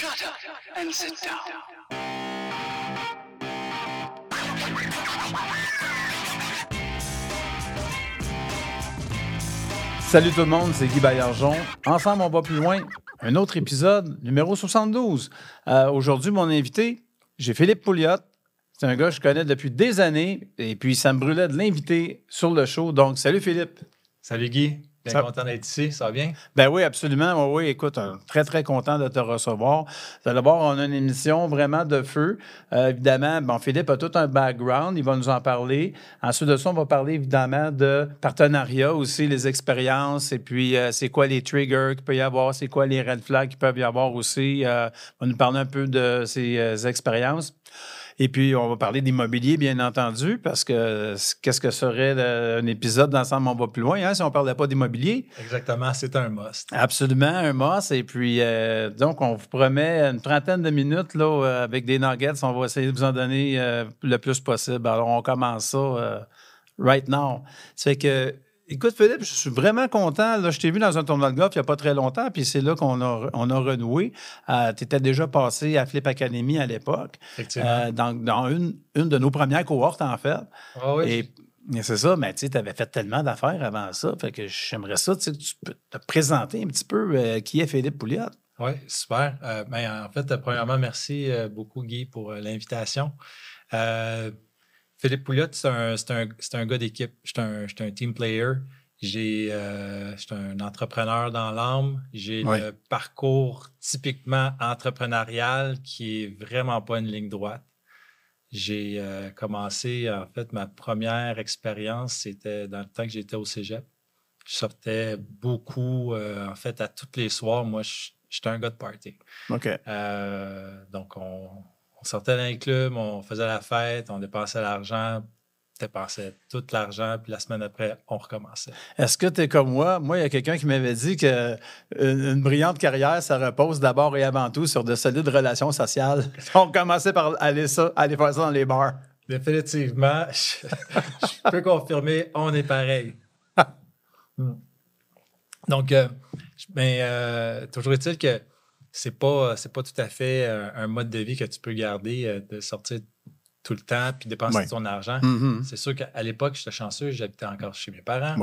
Shut up and sit down. Salut tout le monde, c'est Guy Baillargeon. Ensemble, on va plus loin. Un autre épisode, numéro 72. Euh, Aujourd'hui, mon invité, j'ai Philippe Pouliot. C'est un gars que je connais depuis des années et puis ça me brûlait de l'inviter sur le show. Donc, salut Philippe. Salut Guy, bien Ça- content d'être ici, ça va bien? Ben oui, absolument. Oui, oui, écoute, euh, très, très content de te recevoir. Vous allez voir, on a une émission vraiment de feu. Euh, évidemment, bon, Philippe a tout un background, il va nous en parler. Ensuite de ça, on va parler évidemment de partenariat aussi, les expériences, et puis euh, c'est quoi les triggers qu'il peut y avoir, c'est quoi les red flags qu'il peuvent y avoir aussi. Euh, on va nous parler un peu de ces expériences. Et puis, on va parler d'immobilier, bien entendu, parce que qu'est-ce que serait le- un épisode d'Ensemble, on va plus loin, hein, si on ne parlait pas d'immobilier? Exactement, c'est un must. Absolument, un must. Et puis, euh, donc, on vous promet une trentaine de minutes là, euh, avec des nuggets. On va essayer de vous en donner euh, le plus possible. Alors, on commence ça euh, right now. Ça fait que, écoute, Philippe, je suis vraiment content. Là, je t'ai vu dans un tournoi de golf il n'y a pas très longtemps, puis c'est là qu'on a, on a renoué. tu étais déjà passé à Flip Academy à l'époque, Effectivement. euh, dans, dans une, une de nos premières cohortes, en fait. Ah oui, Et c'est ça, mais tu avais fait tellement d'affaires avant ça. Fait que j'aimerais ça, tu peux te présenter un petit peu euh, qui est Philippe Pouliot. oui, super. Euh, ben, en fait, euh, premièrement, merci euh, beaucoup Guy pour euh, l'invitation. Philippe Pouliot, c'est un, un, un gars d'équipe. Je suis un, un team player. J'ai, euh, je suis un entrepreneur dans l'âme. J'ai Ouais. le parcours typiquement entrepreneurial qui est vraiment pas une ligne droite. J'ai euh, commencé, en fait, ma première expérience, c'était dans le temps que j'étais au cégep. Je sortais beaucoup, euh, en fait, à tous les soirs. Moi, je- j'étais un gars de party. OK. Donc, on, on sortait dans les clubs, on faisait la fête, on dépensait l'argent, dépensait tout l'argent, puis la semaine après, on recommençait. Est-ce que tu es comme moi? Moi, il y a quelqu'un qui m'avait dit que une, une brillante carrière, ça repose d'abord et avant tout sur de solides relations sociales. On commençait par aller, ça, aller faire ça dans les bars. Définitivement, je, je peux confirmer, on est pareil. Hmm. Donc, euh, ben, euh, toujours est-il que c'est pas, c'est pas tout à fait euh, un mode de vie que tu peux garder, euh, de sortir tout le temps puis dépenser Ouais. ton argent. Mhm. C'est sûr qu'à l'époque, j'étais chanceux, j'habitais encore chez mes parents.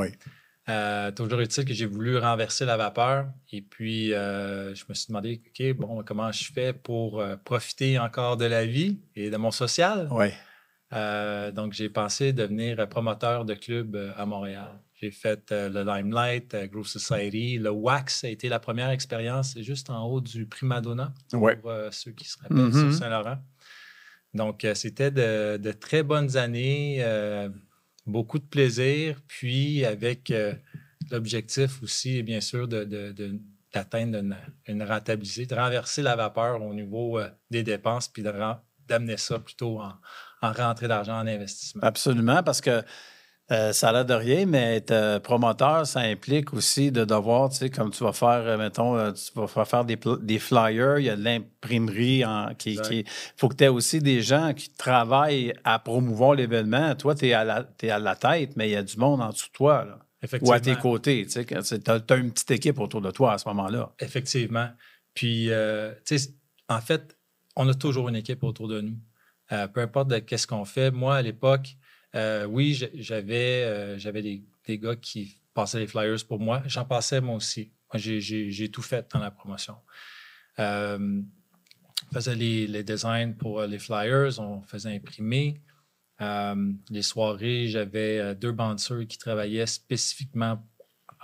Euh, toujours est-il que j'ai voulu renverser la vapeur et puis euh, je me suis demandé, OK, bon, comment je fais pour euh, profiter encore de la vie et de mon social? Oui. Euh, donc, j'ai pensé devenir promoteur de club euh, à Montréal. J'ai fait euh, le Limelight, euh, Groove Society. Le Wax a été la première expérience, juste en haut du Primadonna, Ouais. pour euh, ceux qui se rappellent, Mhm. sur Saint-Laurent. Donc, euh, c'était de, de très bonnes années, beaucoup de plaisir, puis avec l'objectif aussi, bien sûr, de, de- de- d'atteindre une, une rentabilité, de renverser la vapeur au niveau des dépenses, puis d'amener ça plutôt en, en rentrée d'argent en investissement. Absolument, parce que euh, ça a l'air de rien, mais être euh, promoteur, ça implique aussi de devoir, tu sais, comme tu vas faire, euh, mettons, tu vas faire- des, flyers, il y a de l'imprimerie en- qui. Il faut que tu aies aussi des gens qui travaillent à promouvoir l'événement. Toi, tu es, à la- t'es à la tête, mais il y a du monde en dessous de toi, là, ou Effectivement. à tes côtés. Tu as, une petite équipe autour de toi à ce moment-là. Effectivement. Puis, euh, tu sais, en fait, on a toujours une équipe autour de nous. Euh, peu importe de qu'est-ce qu'on fait. Moi, à l'époque, euh, oui, j'avais euh, des, des gars qui passaient les flyers pour moi. J'en passais moi aussi. Moi, j'ai- tout fait dans la promotion. Euh, on faisait les, les designs pour euh, les flyers, on faisait imprimer. Les soirées, j'avais deux bandeurs qui travaillaient spécifiquement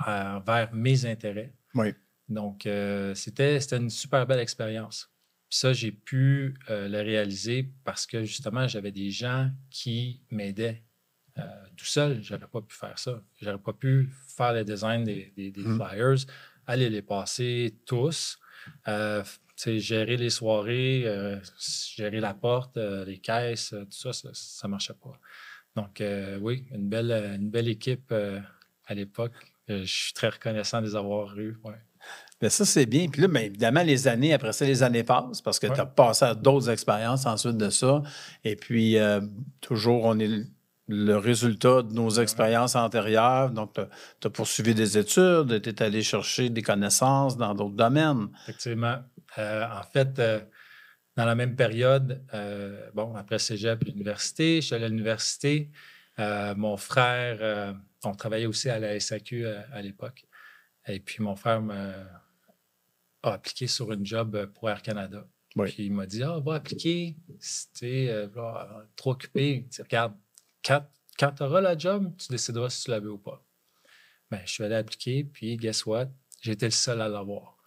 vers mes intérêts. Oui. Donc, c'était c'était une super belle expérience. Puis ça, j'ai pu euh, le réaliser parce que justement, j'avais des gens qui m'aidaient. Euh, tout seul, j'aurais pas pu faire ça. J'aurais pas pu faire le design des, des- des Mhm. flyers, aller les passer tous, euh, gérer les soirées, euh, gérer la porte, les caisses, tout ça, ça, ça marchait pas. Donc, oui, une belle, une belle équipe à l'époque. Je suis très reconnaissant de les avoir eus. Ouais. Bien, ça, c'est bien. Puis là, bien évidemment, les années, après ça, les années passent parce que Ouais. tu as passé à d'autres expériences ensuite de ça. Et puis, euh, toujours, on est le résultat de nos expériences antérieures. Donc, tu as poursuivi des études, tu es allé chercher des connaissances dans d'autres domaines. Effectivement. Euh, en fait, euh, dans la même période, euh, bon, après cégep, l'université, je suis allé à l'université. mon frère, on travaillait aussi à la SAQ à, l'époque. Et puis, mon frère a appliqué sur une job pour Air Canada. Puis, il m'a dit Ah, va appliquer. Tu trop occupé. regarde, quand, quand tu auras la job, tu décideras si tu la veux ou pas. Ben, je suis allé appliquer, puis guess what? J'étais le seul à l'avoir.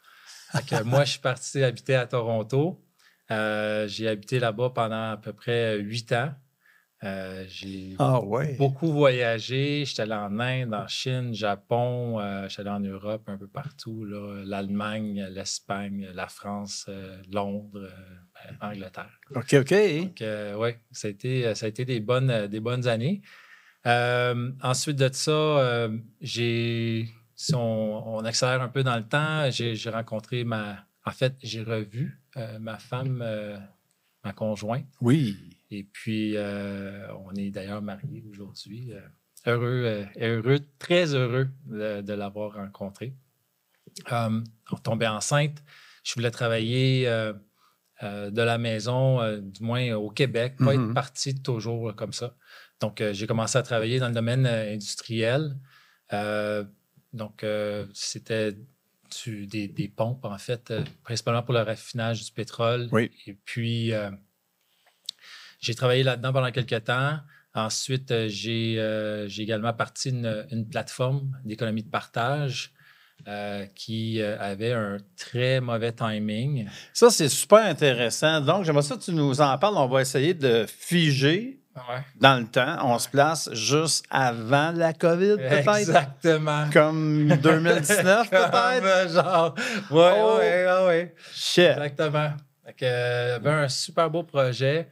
moi, je suis parti habiter à Toronto. Euh, j'ai habité là-bas pendant à peu près huit ans. Euh, j'ai ah, beaucoup voyagé. J'étais allé en Inde, en Chine, Japon, euh, j'étais allé en Europe, un peu partout. L'Allemagne, l'Espagne, la France, Londres, Angleterre. OK, OK. Donc, oui, ça, a été, ça a été des bonnes, des bonnes années. ensuite de ça, j'ai si on, accélère un peu dans le temps, j'ai rencontré ma. En fait, j'ai revu euh, ma femme, euh, ma conjointe. Oui. Et puis, euh, on est d'ailleurs mariés aujourd'hui. heureux, heureux, très heureux de, l'avoir rencontrée. on tombait enceinte. Je voulais travailler de la maison, du moins au Québec, pas être mm-hmm. parti toujours comme ça. Donc, j'ai commencé à travailler dans le domaine industriel. Donc, euh, des, pompes, en fait, euh, principalement pour le raffinage du pétrole. Oui. Et puis, euh, j'ai travaillé là-dedans pendant quelques temps. Ensuite, j'ai également parti une plateforme d'économie de partage qui avait un très mauvais timing. Ça, c'est super intéressant. Donc, j'aimerais ça que tu nous en parles. On va essayer de figer dans le temps, on se place juste avant la COVID, peut-être? Exactement. Comme 2019, peut-être? genre, oui, oh. oui, oui. Shit. Exactement. Donc, euh, avait un super beau projet,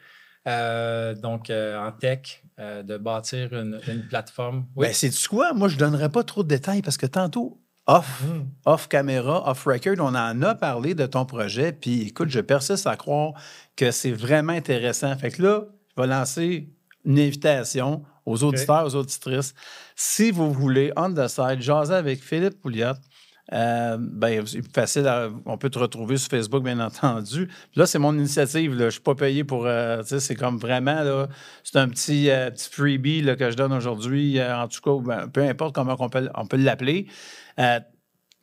euh, donc euh, en tech, de bâtir une, plateforme. Oui. Ben, c'est du quoi? Moi, je ne donnerais pas trop de détails parce que tantôt, off, mm-hmm. off caméra, off record, on en a parlé de ton projet. Puis écoute, je persiste à croire que c'est vraiment intéressant. Fait que là, je vais lancer une invitation aux auditeurs, aux auditrices. Si vous voulez, on the side, jaser avec Philippe Pouliot, euh, ben, c'est facile, on peut te retrouver sur Facebook, bien entendu. Là, c'est mon initiative. Là. Je ne suis pas payé pour. Euh, c'est comme vraiment. C'est un petit, euh, petit freebie là, que je donne aujourd'hui. en tout cas, ben, peu importe comment on peut, on peut l'appeler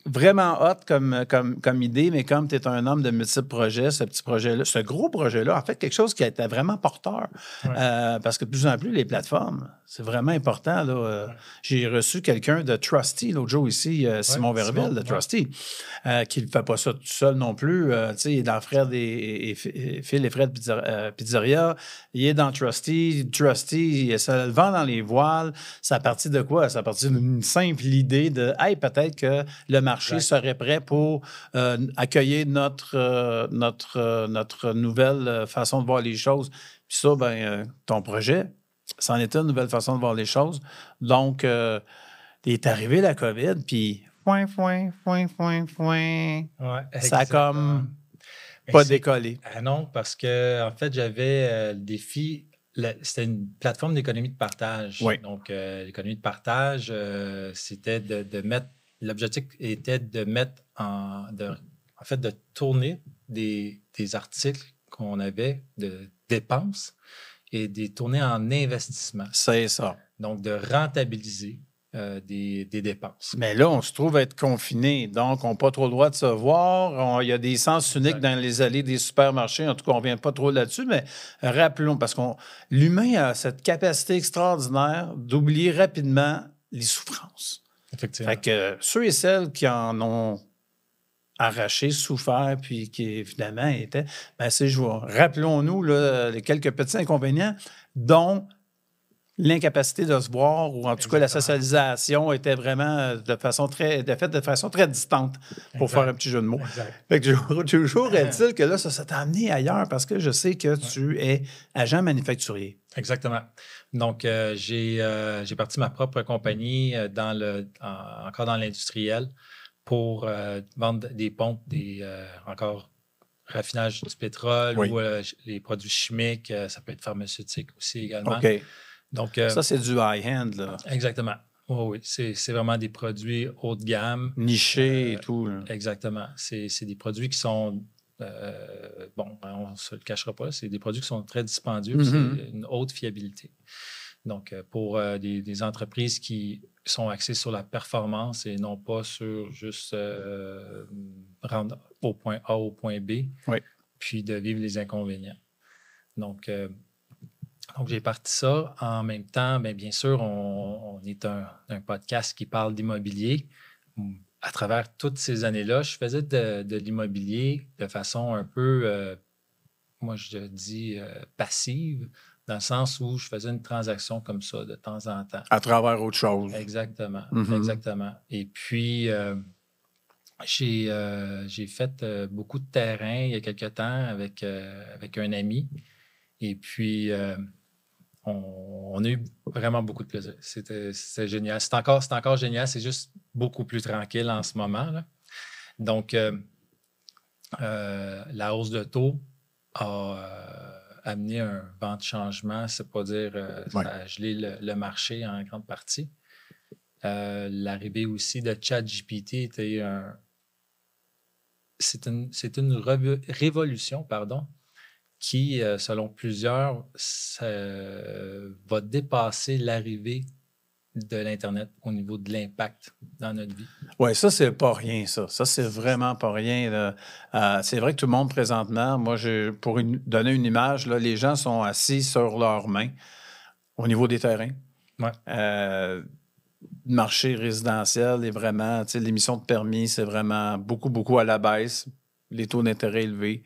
vraiment hot comme, comme, comme idée, mais comme tu es un homme de multiples projets, ce petit projet-là, ce gros projet-là, en fait, quelque chose qui a été vraiment porteur. Euh, parce que de plus en plus, les plateformes, c'est vraiment important. Là. Euh, j'ai reçu quelqu'un de Trusty l'autre jour ici, euh, Simon Verville de Trusty, qui ne fait pas ça tout seul non plus. tu sais, il est dans Fred et, et, Phil et Fred Pizzeria. Il est dans Trusty. Trusty, ça le vend dans les voiles. Ça a parti de quoi? Ça a parti d'une simple idée de, hey, peut-être que le marché serait prêt pour euh, accueillir notre, euh, notre, euh, notre nouvelle façon de voir les choses. Puis ça, ben, ton projet, c'en était une nouvelle façon de voir les choses. Donc, il est arrivé la COVID, puis foin, foin, foin, foin, foin. ça a comme pas décollé. Ah non, parce que en fait, j'avais le défi c'était une plateforme d'économie de partage. Donc, l'économie de partage, c'était de, de, mettre l'objectif était de mettre en, en fait, de tourner des, articles qu'on avait de dépenses et de les tourner en investissement. C'est ça. Donc, de rentabiliser euh, des, dépenses. Mais là, on se trouve être confiné, donc on n'a pas trop le droit de se voir. Il y a des sens uniques dans les allées des supermarchés. En tout cas, on ne vient pas trop là-dessus, mais rappelons, parce que l'humain a cette capacité extraordinaire d'oublier rapidement les souffrances. Effectivement. Fait que ceux et celles qui en ont arraché, souffert, puis qui évidemment étaient, ben c'est jour. Rappelons-nous les quelques petits inconvénients, dont l'incapacité de se voir, ou en tout cas la socialisation était vraiment euh, de façon très, de fait de façon très distante, pour faire un petit jeu de mots. Fait que toujours est-il que là, ça s'est amené ailleurs parce que je sais que tu es agent manufacturier? Exactement. Donc, euh, euh, j'ai parti ma propre compagnie dans le, encore dans l'industriel pour vendre des pompes, des encore raffinage du pétrole ou les produits chimiques. ça peut être pharmaceutique aussi également. Donc, euh, Ça, c'est du high-end, exactement. Oui, oui. C'est vraiment des produits haut de gamme. Niché et Euh, tout. là. Exactement. C'est des produits qui sont. euh, bon, on ne se le cachera pas, c'est des produits qui sont très dispendieux, Mhm. c'est une haute fiabilité. Donc, pour euh, des, des entreprises qui sont axées sur la performance et non pas sur juste euh, rendre au point A au point B, Oui. puis de vivre les inconvénients. Donc, donc j'ai parti ça. En même temps, bien, bien sûr, on, on est un, un podcast qui parle d'immobilier. À travers toutes ces années-là, je faisais de, de l'immobilier de façon un peu, euh, moi je dis, euh, passive, dans le sens où je faisais une transaction comme ça de temps en temps. À travers autre chose. Exactement, Mhm. exactement. Et puis, euh, j'ai fait beaucoup de terrain il y a quelque temps avec, avec un ami. Et puis, euh, on, on a eu vraiment beaucoup de plaisir. C'était génial. C'est encore, c'est encore génial. C'est juste beaucoup plus tranquille en ce moment. là. Donc, euh, euh, la hausse de taux a amené un vent de changement. C'est pas dire Ouais. ça a gelé le, le marché en grande partie. L'arrivée aussi de ChatGPT était un. C'est une, une révolution, pardon, qui, euh, selon plusieurs, ça, euh, va dépasser l'arrivée de l'Internet au niveau de l'impact dans notre vie? Oui, ça, c'est pas rien, ça. Ça, c'est vraiment pas rien. Euh, c'est vrai que tout le monde, présentement, moi, je, pour une- donner une image, là, les gens sont assis sur leurs mains au niveau des terrains. Ouais. Euh, le marché résidentiel est vraiment, tu sais, l'émission de permis, c'est vraiment beaucoup, beaucoup à la baisse. Les taux d'intérêt élevés.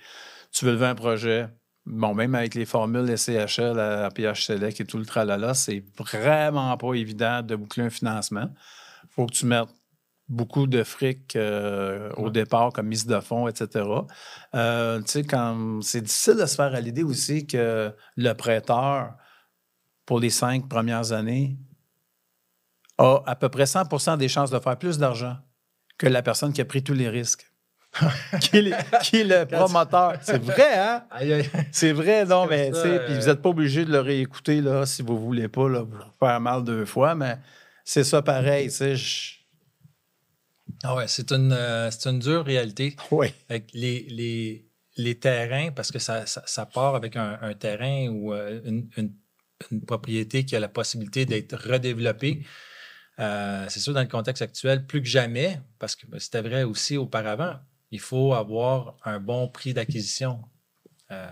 Tu veux lever un projet, bon, même avec les formules SCHL, à PH Select et tout le tralala, c'est vraiment pas évident de boucler un financement. faut que tu mettes beaucoup de fric euh, au Ouais. départ comme mise de fonds, etc. Euh, tu sais, quand c'est difficile de se faire à l'idée aussi que le prêteur, pour les cinq premières années, a à peu près 100% des chances de faire plus d'argent que la personne qui a pris tous les risques. qui, est le, qui est le promoteur? C'est vrai, hein? C'est vrai, non, mais ça, tu sais, puis euh, vous n'êtes pas obligé de le réécouter là, si vous voulez pas là, vous faire mal deux fois, mais c'est ça pareil, tu sais. je- Ah ouais, c'est une, euh, c'est une dure réalité. Oui. Avec les, les, les terrains, parce que ça, ça, ça part avec un, un terrain ou euh, une, une- une propriété qui a la possibilité d'être redéveloppée. Euh, c'est sûr, dans le contexte actuel, plus que jamais, parce que c'était vrai aussi auparavant, il faut avoir un bon prix d'acquisition euh,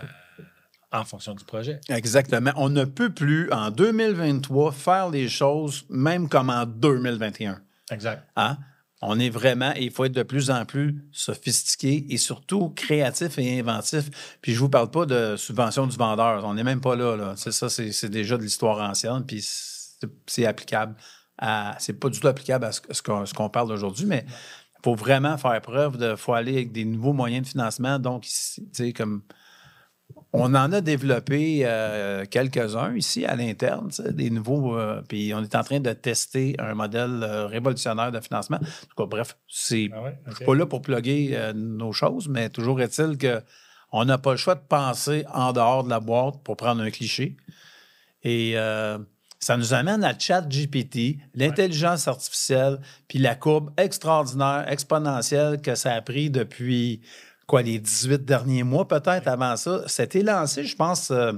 en fonction du projet. Exactement. On ne peut plus, en 2023, faire les choses même comme en 2021. Exact. Hein? On est vraiment, et il faut être de plus en plus sophistiqué et surtout créatif et inventif. Puis je vous parle pas de subvention du vendeur. On n'est même pas là. là. C'est ça, c'est déjà de l'histoire ancienne. Puis c'est applicable à. C'est pas du tout applicable à ce, ce qu'on ce qu'on parle d'aujourd'hui, mais il faut vraiment faire preuve de. faut aller avec des nouveaux moyens de financement. Donc, ici, tu sais, comme. On en a développé euh, quelques-uns ici à l'interne, des nouveaux. euh, puis on est en train de tester un modèle euh, révolutionnaire de financement. En tout cas, bref, c'est Ah ouais? je OK. suis pas là pour plugger nos choses, mais toujours est-il que on n'a pas le choix de penser en dehors de la boîte pour prendre un cliché. Et ça nous amène à ChatGPT, l'intelligence artificielle, puis la courbe extraordinaire, exponentielle que ça a pris depuis quoi, les 18 derniers mois, peut-être avant ça. C'était lancé, je pense, euh,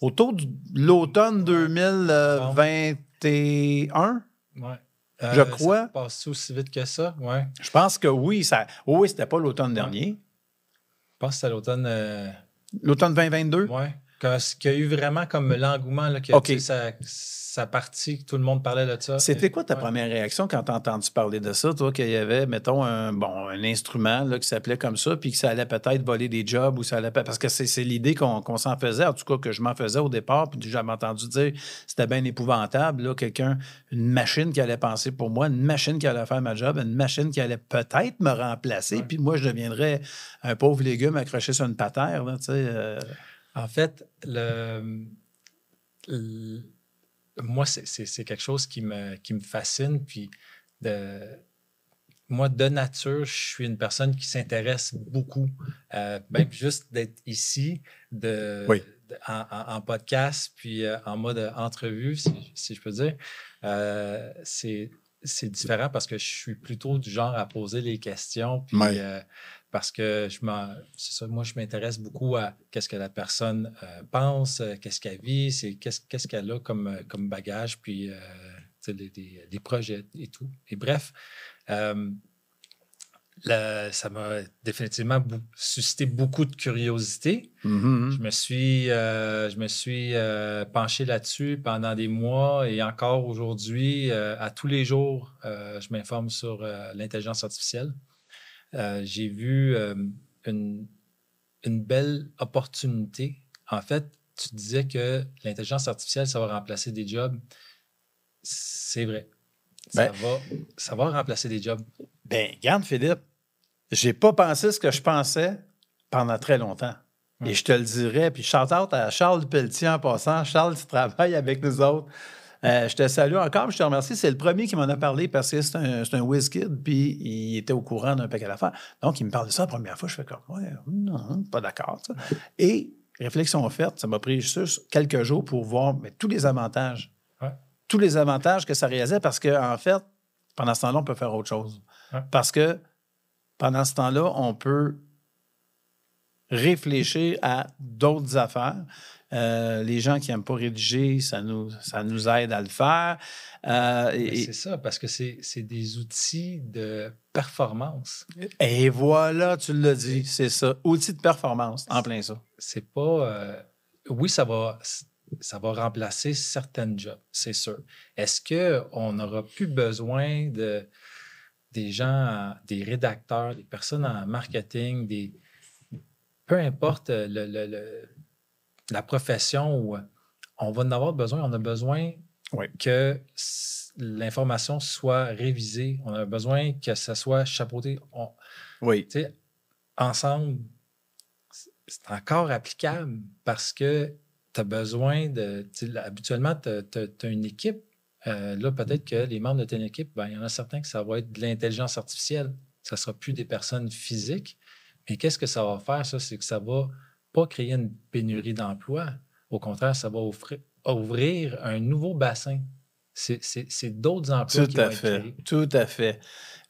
autour de l'automne 2021. Ouais. Je Euh, crois. Ça passe aussi vite que ça? Ouais. Je pense que oui, ça. Oui, c'était pas l'automne dernier. Je pense que à l'automne. euh, L'automne 2022? Ouais. Qu'il y a eu vraiment comme l'engouement, là, que OK. tu sais, ça, ça partie, que tout le monde parlait de ça. C'était quoi ta ouais. première réaction quand tu as entendu parler de ça, toi, qu'il y avait, mettons, un, bon, un instrument là, qui s'appelait comme ça, puis que ça allait peut-être voler des jobs ou ça allait. Parce que c'est l'idée qu'on s'en faisait, en tout cas que je m'en faisais au départ, puis j'avais entendu dire c'était bien épouvantable, là, quelqu'un, une machine qui allait penser pour moi, une machine qui allait faire ma job, une machine qui allait peut-être me remplacer, puis moi, je deviendrais un pauvre légume accroché sur une patère, tu sais. euh, En fait, le, le- moi, c'est- quelque chose qui me, qui me fascine. Puis, de, moi, de nature, je suis une personne qui s'intéresse beaucoup. Euh, même juste d'être ici, de, Oui. de- en, podcast, puis euh, en mode entrevue, si, si je peux dire, euh, c'est différent parce que je suis plutôt du genre à poser les questions, puis parce que je ça, moi, je m'intéresse beaucoup à qu'est-ce que la personne euh, pense, euh, qu'est-ce qu'elle vit, c'est qu'est-ce qu'est-ce qu'elle a comme, euh, comme bagage, puis euh, projets et tout. Et bref, euh, le- ça m'a définitivement bou- suscité beaucoup de curiosité. Mhm. Je me suis, euh, je me suis euh, penché là-dessus pendant des mois et encore aujourd'hui, euh, à tous les jours, je m'informe sur l'intelligence artificielle. Euh, J'ai vu euh, une, une belle opportunité. En fait, tu disais que l'intelligence artificielle, ça va remplacer des jobs. C'est vrai. Ça, Ben- va, ça va remplacer des jobs. Ben, regarde, Philippe, j'ai pas pensé ce que je pensais pendant très longtemps. Et je te le dirais, puis shout out à Charles Pelletier en passant. Charles, tu travailles avec nous autres. Euh, je te salue encore, je te remercie. C'est le premier qui m'en a parlé parce que c'est un, c'est un whiz kid, puis il était au courant d'un paquet d'affaires. Donc, il me parle de ça la première fois. Je fais comme, ouais, non, pas d'accord. ça. Et réflexion faite, ça m'a pris juste quelques jours pour voir mais, tous les avantages. Ouais. Tous les avantages que ça réalisait parce qu'en en fait, pendant ce temps-là, on peut faire autre chose. Ouais. Parce que pendant ce temps-là, on peut réfléchir à d'autres affaires. Euh, les gens qui n'aiment pas rédiger, ça nous, ça nous aide à le faire. Euh, et, C'est ça, parce que c'est des outils de performance. et voilà, tu l'as dit, c'est ça. Outil de performance, en plein ça. c'est pas. euh, oui, ça va, ça va remplacer certaines jobs, c'est sûr. Est-ce qu'on n'aura plus besoin de, des gens, des rédacteurs, des personnes en marketing, des, peu importe le- le- le- la profession où on va en avoir besoin, on a besoin Oui. que l'information soit révisée, on a besoin que ça soit chapeauté. On- Oui. tu sais, ensemble, c'est encore applicable parce que tu as besoin de. Habituellement, tu as, une équipe. Euh, là, peut-être que les membres de ton équipe, ben, il y en a certains que ça va être de l'intelligence artificielle. Ça ne sera plus des personnes physiques. Mais qu'est-ce que ça va faire, ça? C'est que ça va pas créer une pénurie d'emplois. Au contraire, ça va offrir, ouvrir un nouveau bassin. C'est d'autres emplois Tout qui vont à être fait. créés. Tout à fait.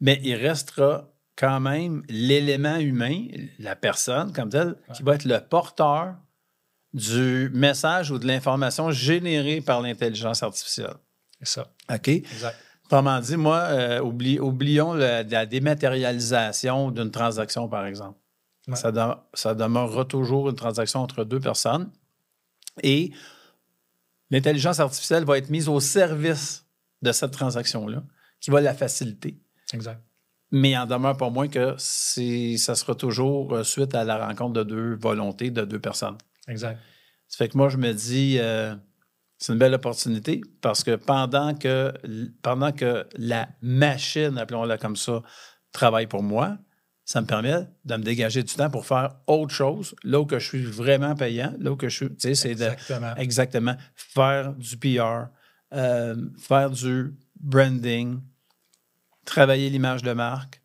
Mais il restera quand même l'élément humain, la personne comme telle, qui va être le porteur du message ou de l'information générée par l'intelligence artificielle. C'est ça. OK? Exact. Autrement dit, moi, euh, oublie- oublions la dématérialisation d'une transaction, par exemple. Ouais. Ça, de- ça demeurera toujours une transaction entre deux personnes. Et l'intelligence artificielle va être mise au service de cette transaction-là, qui va la faciliter. Exact. Mais il en demeure pas moins que ça sera toujours euh, suite à la rencontre de deux volontés de deux personnes. Exact. Ça fait que moi, je me dis, euh, c'est une belle opportunité parce que pendant que, pendant que la machine, appelons-la comme ça, travaille pour moi, ça me permet de me dégager du temps pour faire autre chose, là où que je suis vraiment payant, là où que je suis, tu sais, c'est de, Exactement. faire du PR, euh, faire du branding, travailler l'image de marque,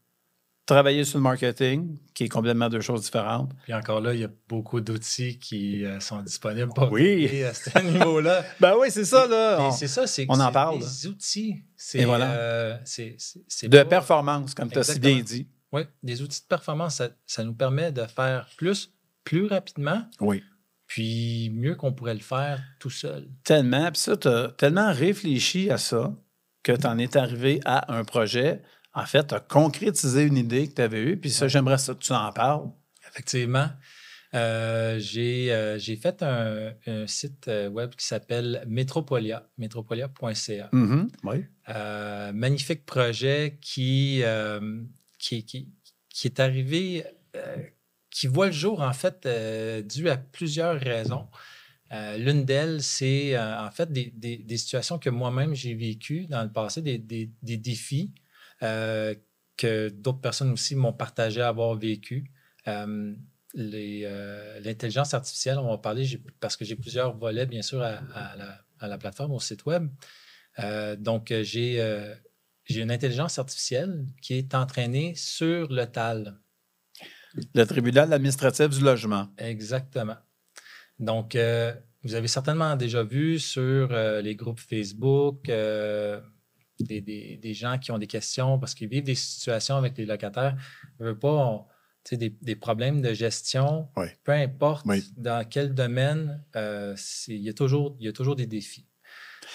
travailler sur le marketing, qui est complètement deux choses différentes. Puis encore là, il y a beaucoup d'outils qui euh, sont disponibles pour Oui. à ce niveau-là. Ben oui, c'est ça, là. On- c'est ça, c'est on en parle, Des outils. C'est Et voilà. euh, c'est- c'est- c'est de pas- performance, comme tu as si bien dit. Oui, des outils de performance, ça, ça nous permet de faire plus, plus rapidement, Oui. puis mieux qu'on pourrait le faire tout seul. Tellement. Puis ça, tu as tellement réfléchi à ça que tu en es arrivé à un projet. En fait, tu as concrétisé une idée que tu avais eue. Puis ça, Ouais. j'aimerais ça que tu en parles. Effectivement. Euh, j'ai euh, j'ai fait un, un site euh, web qui s'appelle Metropolia, metropolia.ca. Mhm. Oui. Euh, magnifique projet qui, qui, est arrivé, euh, qui voit le jour, en fait, euh, dû à plusieurs raisons. Euh, L'une d'elles, c'est en fait des, situations que moi-même j'ai vécues dans le passé, des, défis que d'autres personnes aussi m'ont partagé avoir vécu. L'intelligence artificielle, on va parler parce que j'ai plusieurs volets, bien sûr, à, la, plateforme, au site web. Donc, j'ai j'ai une intelligence artificielle qui est entraînée sur le TAL. Le tribunal administratif du logement. Exactement. Donc, euh, vous avez certainement déjà vu sur euh, les groupes Facebook euh, des, des- des gens qui ont des questions parce qu'ils vivent des situations avec les locataires. Ils veulent pas, on- tu sais, des, des problèmes de gestion, Oui. peu importe Oui. dans quel domaine, il, y a toujours, il y a toujours des défis.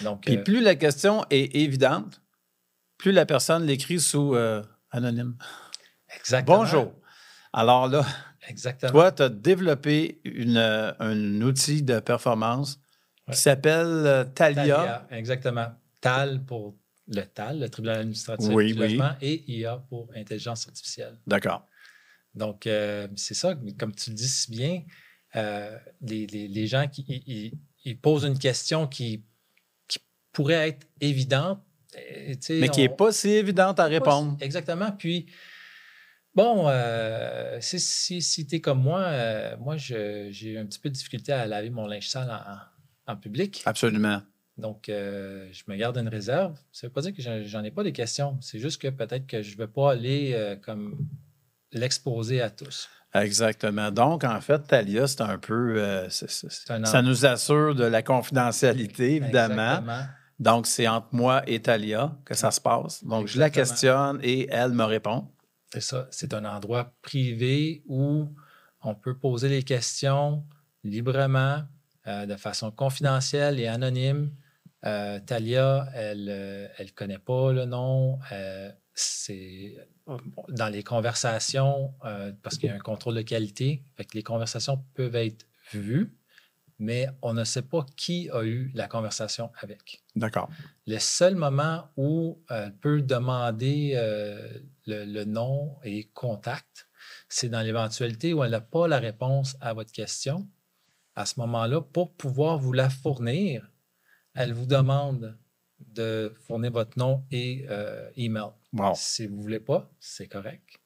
Donc, Puis plus la question est évidente, plus la personne l'écrit sous euh, anonyme. exactement. Bonjour. Alors là, Exactement. toi, tu as développé une, euh, un outil de performance Ouais. qui s'appelle euh, Talia. Talia, exactement. TAL pour le TAL, le tribunal administratif Oui, du oui. logement, et IA pour intelligence artificielle. D'accord. Donc, euh, c'est ça, comme tu le dis si bien, euh, les, les- les gens qui ils- ils- ils posent une question qui, qui pourrait être évidente. Mais qui n'est on- pas si évidente à répondre. Exactement. Puis, bon, euh, si, si, si tu es comme moi, euh, moi, j'ai un petit peu de difficulté à laver mon linge sale en, en public. Absolument. Donc, euh, je me garde une réserve. Ça ne veut pas dire que j'en- ai pas des questions. C'est juste que peut-être que je ne vais pas aller comme l'exposer à tous. Exactement. Donc, en fait, Talia, c'est un peu. euh, ça nous assure de la confidentialité, évidemment. Exactement. Donc, c'est entre moi et Talia que ça se passe. Donc, je la questionne et elle me répond. C'est ça. C'est un endroit privé où on peut poser les questions librement, euh, de façon confidentielle et anonyme. Euh, Talia, elle ne connaît pas le nom. euh, c'est dans les conversations, euh, parce qu'il y a un contrôle de qualité, fait que les conversations peuvent être vues, mais on ne sait pas qui a eu la conversation avec. D'accord. Le seul moment où euh, elle peut demander euh, le, le nom et contact, c'est dans l'éventualité où elle n'a pas la réponse à votre question. À ce moment-là, pour pouvoir vous la fournir, elle vous demande de fournir votre nom et euh, email. Wow. Si vous ne voulez pas, c'est correct.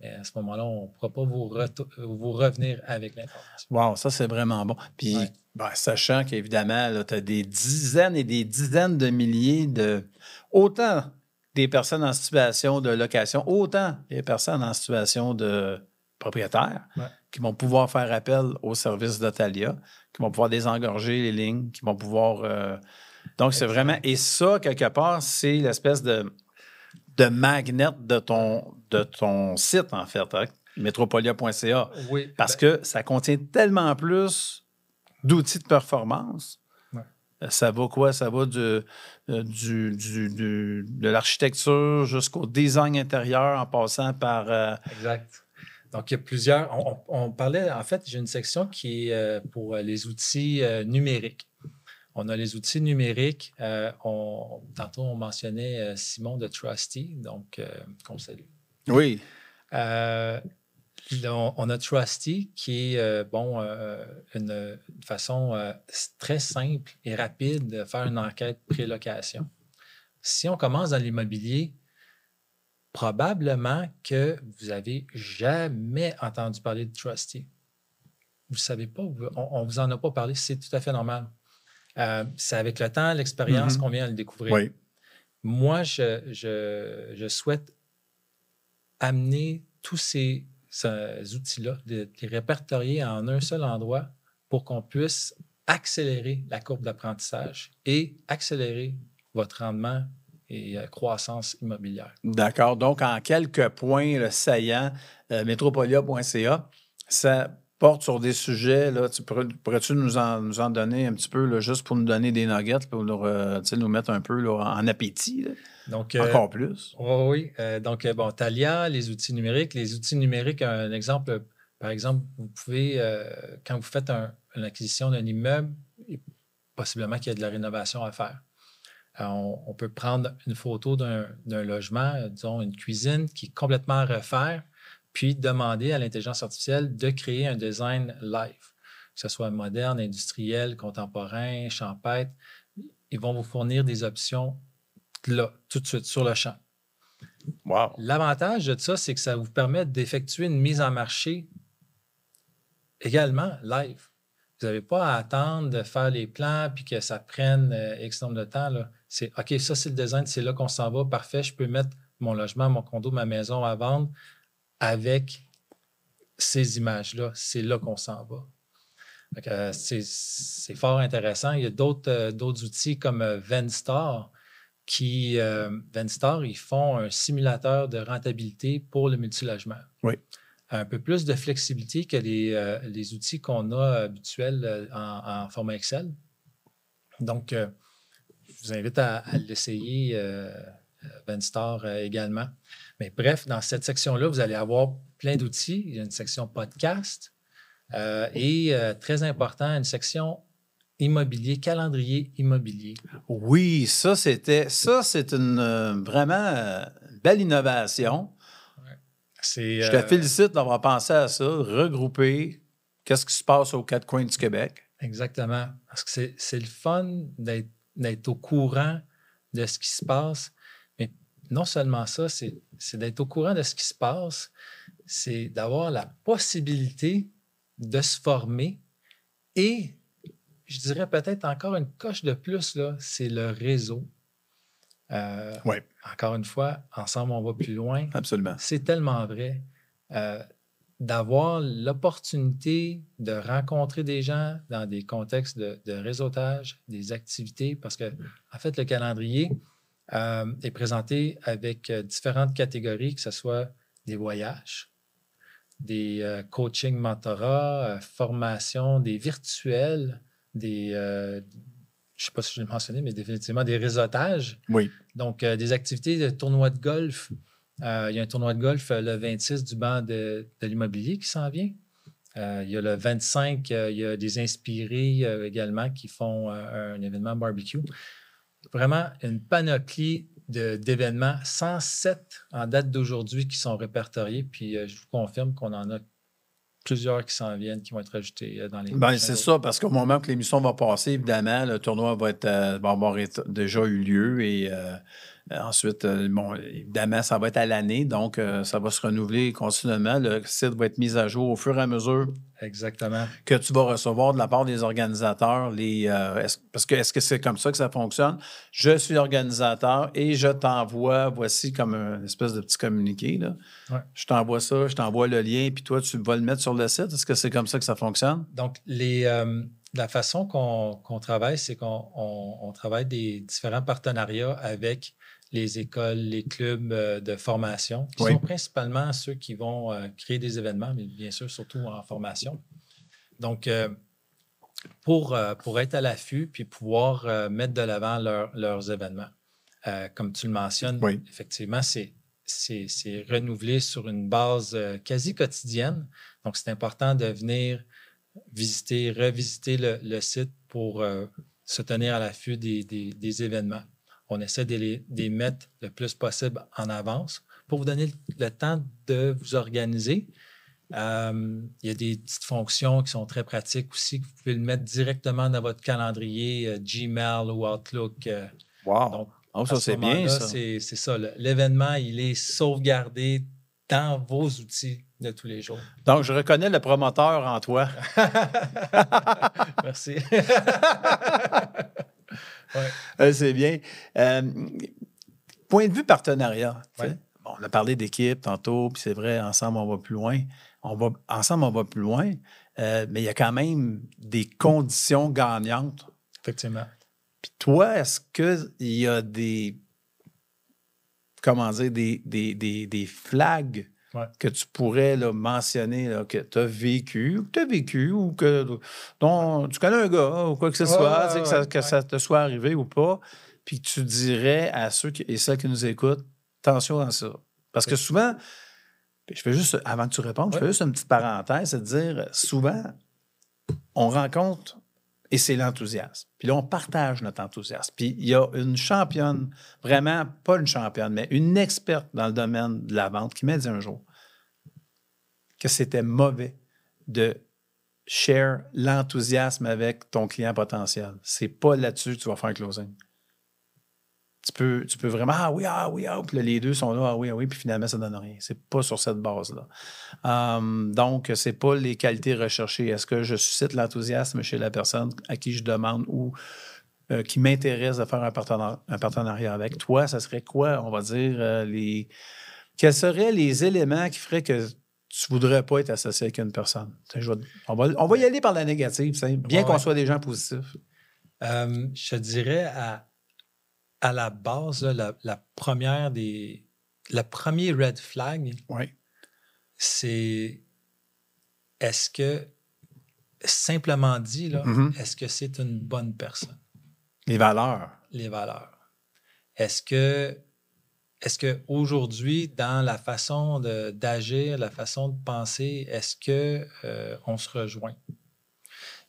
Mais à ce moment-là, on ne pourra pas vous, revenir avec l'information. Wow, ça, c'est vraiment bon. Puis, Ouais. ben, sachant qu'évidemment, tu as des dizaines et des dizaines de milliers de. Autant des personnes en situation de location, autant des personnes en situation de propriétaire Ouais. qui vont pouvoir faire appel au service d'Otalia, qui vont pouvoir désengorger les lignes, qui vont pouvoir. euh, Donc, c'est vraiment. Et ça, quelque part, c'est l'espèce de, de magnet de ton, de ton site, en fait, hein, metropolia.ca. Oui, Parce ben, que ça contient tellement plus d'outils de performance. Ouais. Euh, Ça va quoi? Ça va du, euh, du- du- du- de l'architecture jusqu'au design intérieur en passant par. euh, Exact. Donc, il y a plusieurs. On, parlait, en fait, j'ai une section qui est pour les outils numériques. On a les outils numériques. euh, on- tantôt, on mentionnait euh, Simon de Trusty, donc, euh, qu'on salue. Oui. Euh, on, on a Trusty qui est euh, bon, euh, une, une façon euh, très simple et rapide de faire une enquête pré-location. Si on commence dans l'immobilier, probablement que vous avez jamais entendu parler de Trusty. Vous ne savez pas, on ne vous en a pas parlé, c'est tout à fait normal. Euh, c'est avec le temps, l'expérience Mhm. qu'on vient à le découvrir. Oui. Moi, je, je- je souhaite amener tous ces, ces outils-là, de les répertorier en un seul endroit pour qu'on puisse accélérer la courbe d'apprentissage et accélérer votre rendement et euh, croissance immobilière. D'accord. Donc, en quelques points le saillant, euh, metropolia.ca, ça porte sur des sujets. Là, tu pourrais- pourrais-tu nous en, nous en donner un petit peu, là, juste pour nous donner des nuggets, pour nous, euh, tu nous mettre un peu là, en appétit, là? Donc, euh, encore plus? Oui, oui. Euh, donc, bon, Talia, les outils numériques. Les outils numériques, un exemple, par exemple, vous pouvez, quand vous faites un- une acquisition d'un immeuble, possiblement qu'il y a de la rénovation à faire. On, on peut prendre une photo d'un d'un logement, disons une cuisine qui est complètement à refaire, puis demander à l'intelligence artificielle de créer un design live, que ce soit moderne, industriel, contemporain, champêtre. Ils vont vous fournir des options là, tout de suite, sur le champ. Wow. L'avantage de ça, c'est que ça vous permet d'effectuer une mise en marché également live. Vous n'avez pas à attendre de faire les plans puis que ça prenne euh, X nombre de temps. C'est OK, ça, c'est le design, c'est là qu'on s'en va. Parfait, je peux mettre mon logement, mon condo, ma maison à vendre avec ces images-là. C'est là qu'on s'en va. Euh, c'est- fort intéressant. Il y a d'autres euh, outils comme euh, Venstar qui, euh, Venstar, ils font un simulateur de rentabilité pour le multilogement. Oui. Un peu plus de flexibilité que les, les outils qu'on a habituels en, en format Excel. Donc, je vous invite à, à l'essayer, Venstar également. Mais bref, dans cette section-là, vous allez avoir plein d'outils. Il y a une section podcast euh, et, euh, très important, une section immobilier, calendrier immobilier. Oui, ça, c'était. Ça, c'est une euh, vraiment belle innovation. Je te félicite d'avoir pensé à ça, regrouper qu'est-ce qui se passe aux quatre coins du Québec. Exactement. Parce que c'est, le fun d'être au courant de ce qui se passe. Non seulement ça, c'est, d'être au courant de ce qui se passe, c'est d'avoir la possibilité de se former et je dirais peut-être encore une coche de plus, c'est le réseau. Euh, Ouais. Encore une fois, ensemble, on va plus loin. Absolument. C'est tellement vrai. Euh, d'avoir l'opportunité de rencontrer des gens dans des contextes de, de réseautage, des activités, parce que, en fait, le calendrier euh, est présenté avec euh, différentes catégories, que ce soit des voyages, des euh, coaching mentorat, euh, formations, des virtuels, des, euh, je ne sais pas si je l'ai mentionné, mais définitivement des réseautages. Oui. Donc, des activités de tournoi de golf. Il y a un tournoi de golf le 26 du banc de, de l'immobilier qui s'en vient. Il y a le 25, euh, il y a des inspirés également qui font un événement barbecue. Vraiment une panoplie d'événements, 107 en date d'aujourd'hui qui sont répertoriés. Puis euh, je vous confirme qu'on en a plusieurs qui s'en viennent, qui vont être ajoutés euh, dans les Ben, prochains c'est ça, parce qu'au moment que l'émission va passer, évidemment, le tournoi va, être, euh, va avoir déjà eu lieu et euh, ensuite, euh, bon, évidemment, ça va être à l'année, donc euh, ça va se renouveler continuellement. Le site va être mis à jour au fur et à mesure Exactement. que tu vas recevoir de la part des organisateurs. Les, euh, est-ce- parce que est-ce que c'est comme ça que ça fonctionne? Je suis organisateur et je t'envoie, voici comme une espèce de petit communiqué. Là. Ouais. Je t'envoie ça, je t'envoie le lien, puis toi, tu vas le mettre sur le site. Est-ce que c'est comme ça que ça fonctionne? Donc, les, euh, la façon qu'on travaille, c'est qu'on on- on travaille des différents partenariats avec les écoles, les clubs euh, de formation, qui Oui. sont principalement ceux qui vont euh, créer des événements, mais bien sûr, surtout en formation. Donc, euh, pour, pour être à l'affût puis pouvoir mettre de l'avant leur- leurs événements. Comme tu le mentionnes, Oui. effectivement, c'est renouvelé sur une base quasi quotidienne. Donc, c'est important de venir visiter, revisiter le, le site pour euh, se tenir à l'affût des, des- des événements. On essaie de les, de les mettre le plus possible en avance pour vous donner le, temps de vous organiser. Euh, il y a des petites fonctions qui sont très pratiques aussi, que vous pouvez le mettre directement dans votre calendrier euh, Gmail ou Outlook. euh, Wow! donc, Oh, ça, ce c'est bien, ça. C'est ça. L'événement, il est sauvegardé dans vos outils de tous les jours. Donc, je reconnais le promoteur en toi. Merci. Euh, c'est bien. Euh, point de vue partenariat. Ouais. Bon, on a parlé d'équipe tantôt, puis c'est vrai, ensemble, on va plus loin. On va, ensemble, on va plus loin. Euh, mais il y a quand même des conditions gagnantes. Effectivement. Puis toi, est-ce qu'il y a des. Comment dire, des, des, des, des flags Ouais. que tu pourrais là, mentionner là, que tu as vécu, ou que tu as vécu, ou que dont tu connais un gars, ou quoi que ce soit, ouais, que, ça, que ouais. ça te soit arrivé ou pas, puis que tu dirais à ceux qui- et celles qui nous écoutent, attention à ça. Parce que souvent, je fais juste, avant que tu répondes, je fais juste une petite parenthèse, c'est de dire, souvent, on rencontre et c'est l'enthousiasme. Puis là, on partage notre enthousiasme. Puis il y a une championne, vraiment pas une championne, mais une experte dans le domaine de la vente qui m'a dit un jour que c'était mauvais de share l'enthousiasme avec ton client potentiel. C'est pas là-dessus que tu vas faire un closing. Tu peux, tu peux vraiment, ah oui, ah oui, ah, puis là, les deux sont là, ah oui, ah oui, puis finalement, ça donne rien. C'est pas sur cette base-là. Euh, donc, c'est pas les qualités recherchées. Est-ce que je suscite l'enthousiasme chez la personne à qui je demande ou euh, qui m'intéresse de faire un, partenariat, un partenariat avec? Toi? Ça serait quoi, on va dire, euh, les... Quels seraient les éléments qui feraient que tu voudrais pas être associé avec une personne? Je vais- on, va, on va y aller par la négative, bien Ouais, qu'on ouais. soit des gens positifs. Euh, je dirais à, à la base, là, la, la première des. Le premier red flag, c'est est-ce que, simplement dit, là, Mhm. est-ce que c'est une bonne personne? Les valeurs. Les valeurs. Est-ce que, est-ce que aujourd'hui, dans la façon de- d'agir, la façon de penser, est-ce que euh, on se rejoint?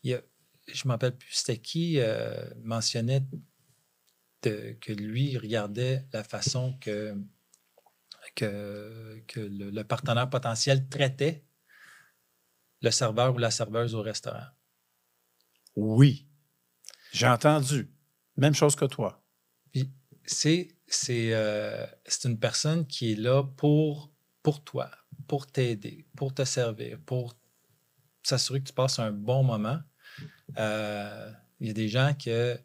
Il y a, je ne me rappelle plus c'était qui euh, mentionnait de- que lui regardait la façon que, que, que le, le partenaire potentiel traitait le serveur ou la serveuse au restaurant. Oui. J'ai entendu. Même chose que toi. C'est euh, c'est une personne qui est là pour pour toi, pour t'aider, pour te servir, pour s'assurer que tu passes un bon moment. Euh, Il y a des gens que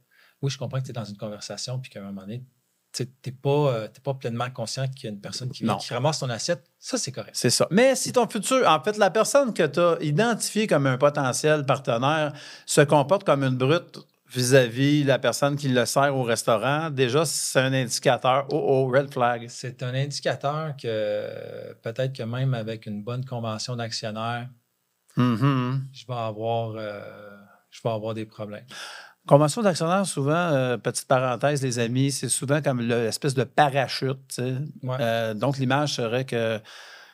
oui, je comprends que tu es dans une conversation puis qu'à un moment donné, tu n'es pas, euh, pas pleinement conscient qu'il y a une personne qui, vient, qui ramasse ton assiette. Ça, c'est correct. C'est ça. Mais si ton futur, en fait, la personne que tu as identifiée comme un potentiel partenaire se comporte comme une brute vis-à-vis la personne qui le sert au restaurant, déjà, c'est un indicateur. Oh, oh, red flag. C'est un indicateur que peut-être que même avec une bonne convention d'actionnaire, Mhm. je vais avoir, euh, je vais avoir des problèmes. Convention d'actionnaire, souvent, euh, petite parenthèse, les amis, c'est souvent comme le- l'espèce de parachute. Ouais. Euh, donc, l'image serait que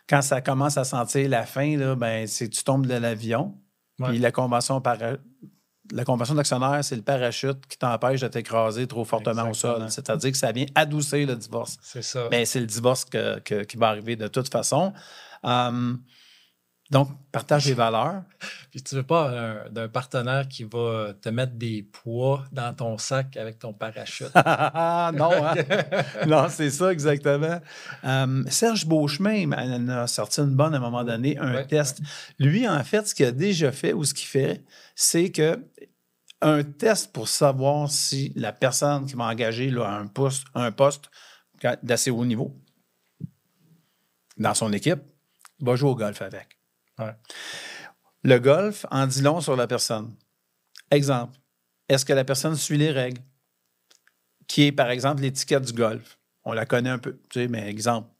quand ça commence à sentir la fin, là, ben, c'est tu tombes de l'avion. Ouais. Puis la convention, para- la convention d'actionnaire, c'est le parachute qui t'empêche de t'écraser trop fortement Exactement. au sol. C'est-à-dire que ça vient adoucir le divorce. C'est ça. Mais c'est le divorce que- que- qui va arriver de toute façon. Hum, donc, partage les valeurs. Puis tu veux pas un- d'un partenaire qui va te mettre des poids dans ton sac avec ton parachute. non, hein? non, c'est ça exactement. Euh, Serge Beauchemin il a sorti une bonne à un moment donné, un Ouais, test. Lui, en fait, ce qu'il a déjà fait ou ce qu'il fait, c'est que un test pour savoir si la personne qui va engager là, un, poste, un poste d'assez haut niveau dans son équipe va jouer au golf avec. Le golf en dit long sur la personne. Exemple, est-ce que la personne suit les règles? Qui est, par exemple, l'étiquette du golf? On la connaît un peu, tu sais, mais exemple,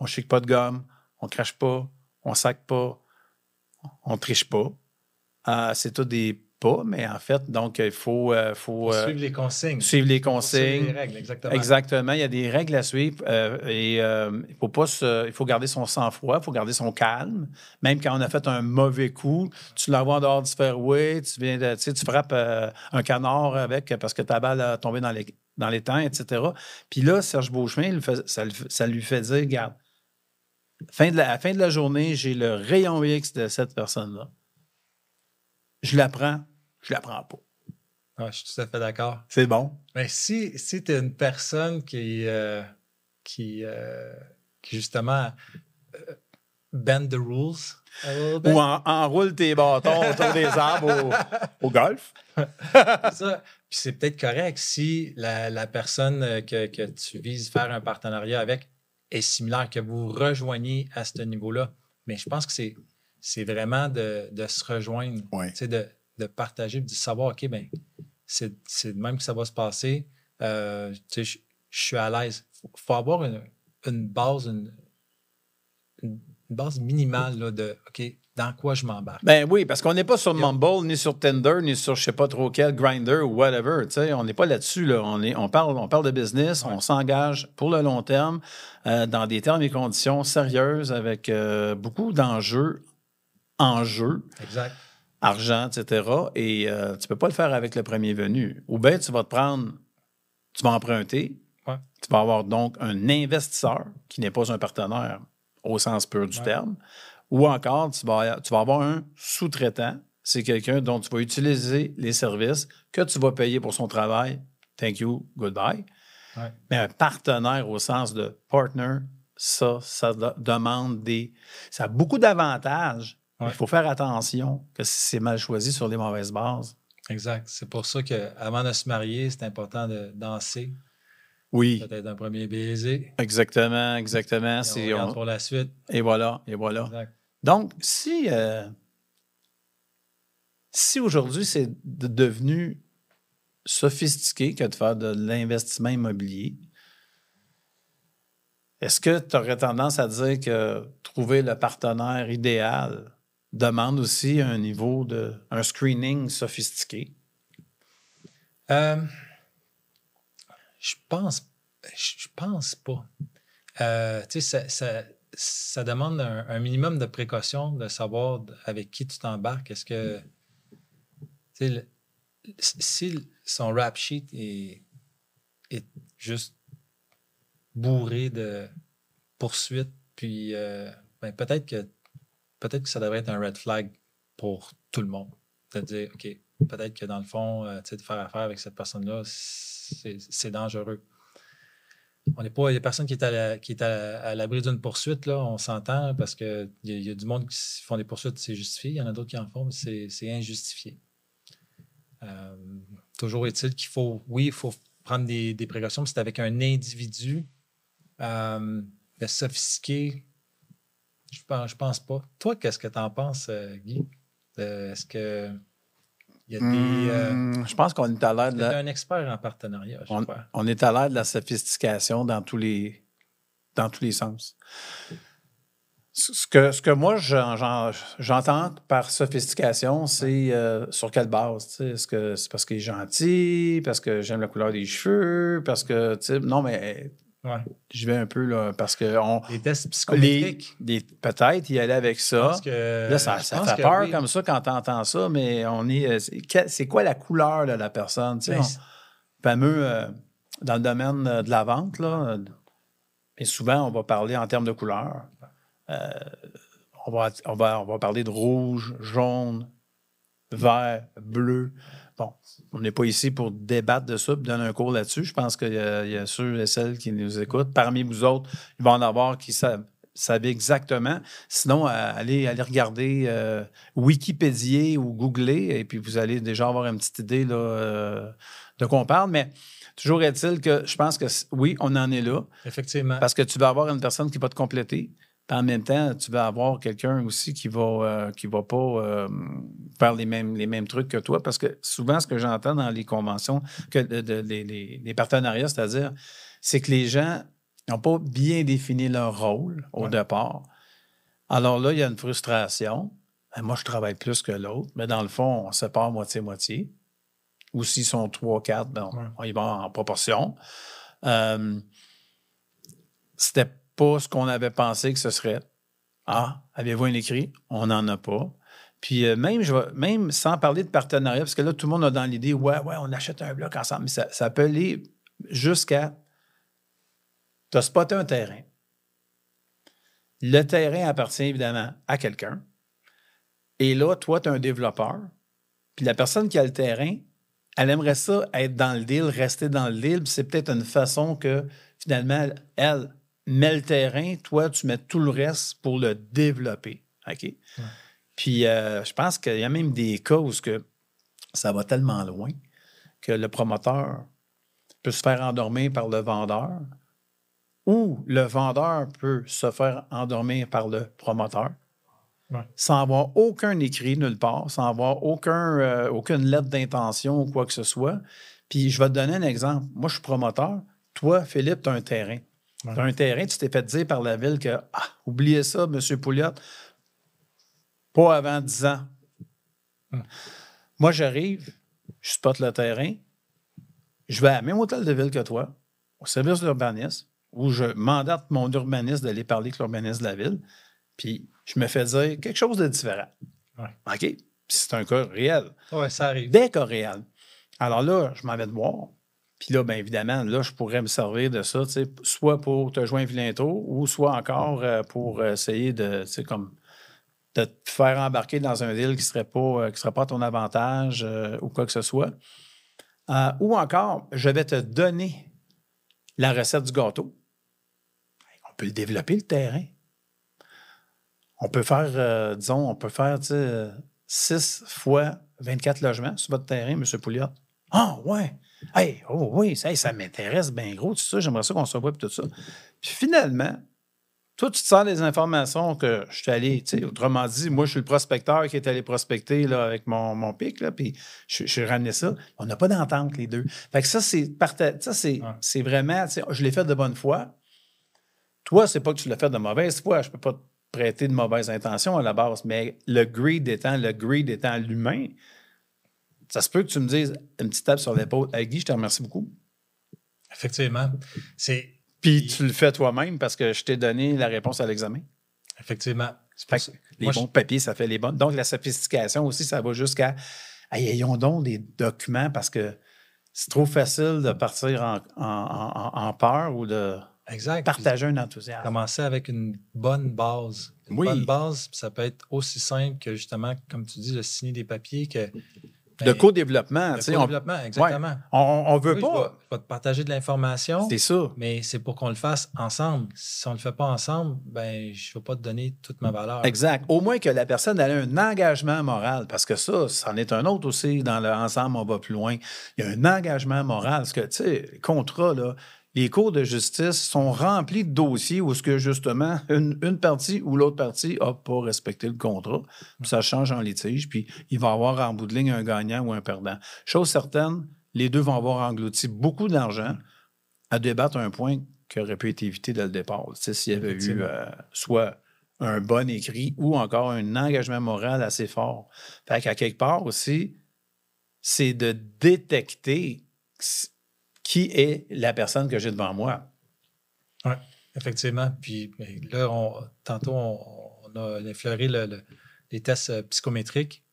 on ne chique pas de gomme, on crache pas, on sac pas, on triche pas. Euh, c'est tout des pas, mais en fait, donc, il faut, euh, faut euh, suivre les consignes. suivre les Faut suivre consignes. les règles, exactement. Exactement. Il y a des règles à suivre euh, et il faut pas se- il faut garder son sang-froid, il faut garder son calme. Même quand on a fait un mauvais coup, tu l'envoies en dehors du fairway, tu viens de, tu sais, tu frappes un canard avec parce que ta balle a tombé dans les, dans les temps, etc. Puis là, Serge Beauchemin, le fait- ça lui fait dire, regarde, fin de la, à la fin de la journée, j'ai le rayon X de cette personne-là. Je la prends, je la prends pas. Ouais, je suis tout à fait d'accord. C'est bon. Mais si, si tu es une personne qui, euh, qui, euh, qui justement euh, bend the rules Ou en- enroule tes bâtons autour des arbres au, au golf. c'est ça. Puis c'est peut-être correct si la, la personne que, que tu vises faire un partenariat avec est similaire, que vous rejoignez à ce niveau-là. Mais je pense que c'est, c'est vraiment de, de se rejoindre, sais, de, de partager, de savoir, OK, ben c'est, de même que ça va se passer. Euh, tu sais, je, je suis à l'aise. Il faut, faut avoir une, une base, une, une base minimale là, de, OK, dans quoi je m'embarque. Ben oui, parce qu'on n'est pas sur. Mumble, ni sur Tinder, ni sur je sais pas trop quel Grinder ou whatever. tu sais, On n'est pas là-dessus. Là. On, est, on, parle, on parle de business, Ouais. on s'engage pour le long terme euh, dans des termes et conditions sérieuses avec euh, beaucoup d'enjeux en jeu, Exact. Argent, etc. Et euh, tu peux pas le faire avec le premier venu. Ou bien tu vas te prendre, tu vas emprunter, Ouais. tu vas avoir donc un investisseur qui n'est pas un partenaire au sens pur du Ouais. terme, ou encore tu vas, tu vas avoir un sous-traitant. C'est quelqu'un dont tu vas utiliser les services que tu vas payer pour son travail. Thank you, goodbye. Ouais. Mais un partenaire au sens de partner, ça, ça de- demande des. Ça a beaucoup d'avantages. Ouais. Il faut faire attention que si c'est mal choisi sur les mauvaises bases. Exact. C'est pour ça qu'avant de se marier, c'est important de danser, Oui. peut-être un premier baiser. Exactement, exactement. Et on pour la suite. Et voilà, et voilà. Exact. Donc, si, euh, si aujourd'hui c'est de- devenu sophistiqué que de faire de l'investissement immobilier, est-ce que tu aurais tendance à dire que trouver le partenaire idéal demande aussi un niveau de un screening sophistiqué? Euh, je pense, je pense pas. Euh, ça, ça, demande un, minimum de précaution de savoir avec qui tu t'embarques. Est-ce que, le- si son rap sheet est, est juste bourré de poursuites, puis euh, ben, peut-être que peut-être que ça devrait être un red flag pour tout le monde. De dire, OK, peut-être que dans le fond, euh, tu sais, de faire affaire avec cette personne-là, c'est dangereux. On n'est pas. Il y a personne qui est à à, la- à l'abri d'une poursuite, là, on s'entend, parce qu'il y, a- y a du monde qui font des poursuites, c'est justifié. Il y en a d'autres qui en font, mais c'est injustifié. Euh, toujours est-il qu'il faut, oui, il faut prendre des, des précautions, mais c'est avec un individu euh, de sophistiqué. Je pense, je pense pas. Toi, qu'est-ce que tu en penses, euh, Guy? Euh, Est-ce que il y a des. euh, Hmm, je pense qu'on est à l'air de tu es la, un expert en partenariat, je on, crois. on est à l'air de la sophistication dans tous les, dans tous les sens. Ce que, ce que moi, j'en- j'en- j'entends par sophistication, c'est euh, sur quelle base? Est-ce que c'est parce qu'il est gentil, parce que j'aime la couleur des cheveux, parce que, non, mais Ouais. je vais un peu, là, parce que on, Les tests les, psychométriques. les- peut-être y aller avec ça. que- Là, ça, ça fait que peur oui. comme ça quand tu entends ça, mais on est. euh, c'est quoi la couleur de la personne? tu sais? Ben, On- fameux euh, dans le domaine euh, de la vente, là, et souvent, on va parler en termes de couleurs. Euh, on, va, on, va, on va parler de rouge, jaune, vert, bleu. Bon, on n'est pas ici pour débattre de ça, puis donner un cours là-dessus. Je pense qu'il y, a- il y a ceux et celles qui nous écoutent. Parmi vous autres, il va en avoir qui savent, savent exactement. Sinon, euh, allez, allez regarder euh, Wikipédia ou googler, et puis vous allez déjà avoir une petite idée là, euh, de quoi on parle. Mais toujours est-il que je pense que oui, on en est là, Effectivement. parce que tu vas avoir une personne qui va te compléter. Puis en même temps, tu vas avoir quelqu'un aussi qui va euh, qui va pas euh, faire les mêmes, les mêmes trucs que toi. Parce que souvent, ce que j'entends dans les conventions, que de- de- les, les- les partenariats, c'est-à-dire, c'est que les gens n'ont pas bien défini leur rôle au Ouais. départ. Alors là, il y a une frustration. Ben, moi, je travaille plus que l'autre, mais dans le fond, on sépare moitié-moitié. Ou s'ils sont trois, quatre, ben, on- Ouais. on y va en proportion. Euh, c'était pas ce qu'on avait pensé que ce serait. Ah, avez-vous un écrit? On n'en a pas. Puis euh, même, je même sans parler de partenariat, parce que là, tout le monde a dans l'idée, ouais, ouais, on achète un bloc ensemble, mais ça, ça peut aller jusqu'à. Tu as spoté un terrain. Le terrain appartient évidemment à quelqu'un. Et là, toi, tu es un développeur. Puis la personne qui a le terrain, elle aimerait ça être dans le deal, rester dans le deal. C'est peut-être une façon que finalement, elle met le terrain, toi, tu mets tout le reste pour le développer. OK? Puis euh, je pense qu'il y a même des cas où ce que ça va tellement loin que le promoteur peut se faire endormir par le vendeur ou le vendeur peut se faire endormir par le promoteur Ouais. sans avoir aucun écrit nulle part, sans avoir aucun, euh, aucune lettre d'intention ou quoi que ce soit. Puis je vais te donner un exemple. Moi, je suis promoteur. Toi, Philippe, tu as un terrain. Ouais. Tu as un terrain, tu t'es fait dire par la ville que, ah, oubliez ça, M. Pouliot, pas avant 10 ans. Hum. Moi, j'arrive, je spot le terrain, je vais à la même hôtel de ville que toi, au service d'urbanisme, où je mandate mon urbaniste d'aller parler avec l'urbaniste de la ville, puis je me fais dire quelque chose de différent. Ouais. OK? Puis c'est un cas réel. Ouais, ça arrive. Des cas réels. Alors là, je m'en vais te voir. Puis là, bien évidemment, là, je pourrais me servir de ça, soit pour te joindre vilain ou soit encore euh, pour essayer de, comme, de te faire embarquer dans un deal qui ne serait, pas, euh, qui serait pas à ton avantage euh, ou quoi que ce soit. Euh, ou encore, je vais te donner la recette du gâteau. On peut développer, le terrain. On peut faire, euh, disons, on peut faire, tu sais, 6 fois 24 logements sur votre terrain, M. Pouliot. Ah, ouais. Hey, oh oui, ça, ça m'intéresse bien gros, tout ça. J'aimerais ça qu'on se voit et tout ça. Puis finalement, toi, tu te sens des informations que je suis allé, tu sais, autrement dit, moi, je suis le prospecteur qui est allé prospecter là, avec mon, mon pic, là, puis je, je ramené ça. On n'a pas d'entente, les deux. Fait que ça, c'est ça, c'est, Ouais. c'est vraiment, tu sais, je l'ai fait de bonne foi. Toi, c'est pas que tu l'as fait de mauvaise foi. Je peux pas te prêter de mauvaises intentions à la base, mais le greed étant, le greed étant l'humain, ça se peut que tu me dises une petite tape sur l'épaule. Hey, Guy, je te remercie beaucoup. Effectivement. C'est. Puis tu le fais toi-même parce que je t'ai donné la réponse à l'examen. Effectivement. C'est Fait que les Moi, bons je- papiers, ça fait les bonnes. Donc, la sophistication aussi, ça va jusqu'à. Hey, ayons donc des documents parce que c'est trop facile de partir en, en- en- en peur ou de Exact. partager un enthousiasme. Commencer avec une bonne base. Une Oui. bonne base, ça peut être aussi simple que justement, comme tu dis, de signer des papiers que. De ben, co-développement. on, co-développement, exactement. on, on veut Oui, je, vais, pas. je vais te partager de l'information, C'est ça. mais c'est pour qu'on le fasse ensemble. Si on ne le fait pas ensemble, ben je ne vais pas te donner toute ma valeur. Exact. Au moins que la personne ait un engagement moral, parce que ça, c'en est un autre aussi. Dans le ensemble, on va plus loin. Il y a un engagement moral. Parce que, tu sais, les contrats, là, les cours de justice sont remplis de dossiers où ce que, justement, une, une partie ou l'autre partie n'a pas respecté le contrat. Puis ça change en litige, puis il va y avoir en bout de ligne un gagnant ou un perdant. Chose certaine, les deux vont avoir englouti beaucoup d'argent à débattre un point qui aurait pu être évité dès le départ. Tu sais, s'il y avait eu euh, soit un bon écrit ou encore un engagement moral assez fort. Fait qu'à quelque part aussi, c'est de détecter qui est la personne que j'ai devant moi. Effectivement. Puis là, on- tantôt, on, on a effleuré le- le- les tests euh, psychométriques.